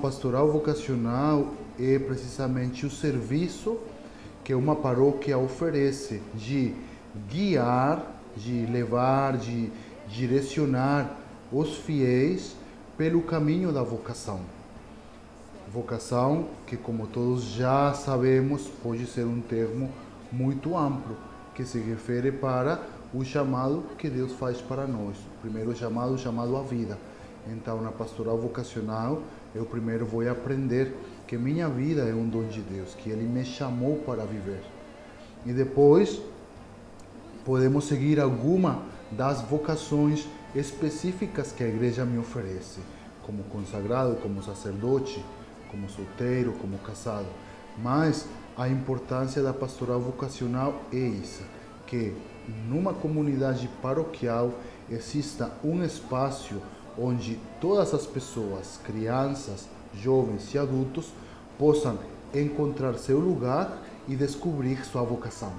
pastoral vocacional é precisamente o serviço que uma paróquia oferece de guiar, de levar, de direcionar os fiéis pelo caminho da vocação. Vocação, que como todos já sabemos, pode ser um termo muito amplo, que se refere para o chamado que Deus faz para nós. O primeiro chamado, chamado à vida. Então, na pastoral vocacional, eu primeiro vou aprender que minha vida é um dom de Deus, que Ele me chamou para viver. E depois, podemos seguir alguma das vocações específicas que a igreja me oferece, como consagrado, como sacerdote, como solteiro, como casado. Mas a importância da pastoral vocacional é essa, que numa comunidade paroquial exista um espaço onde todas as pessoas, crianças, jovens e adultos, possam encontrar seu lugar e descobrir sua vocação.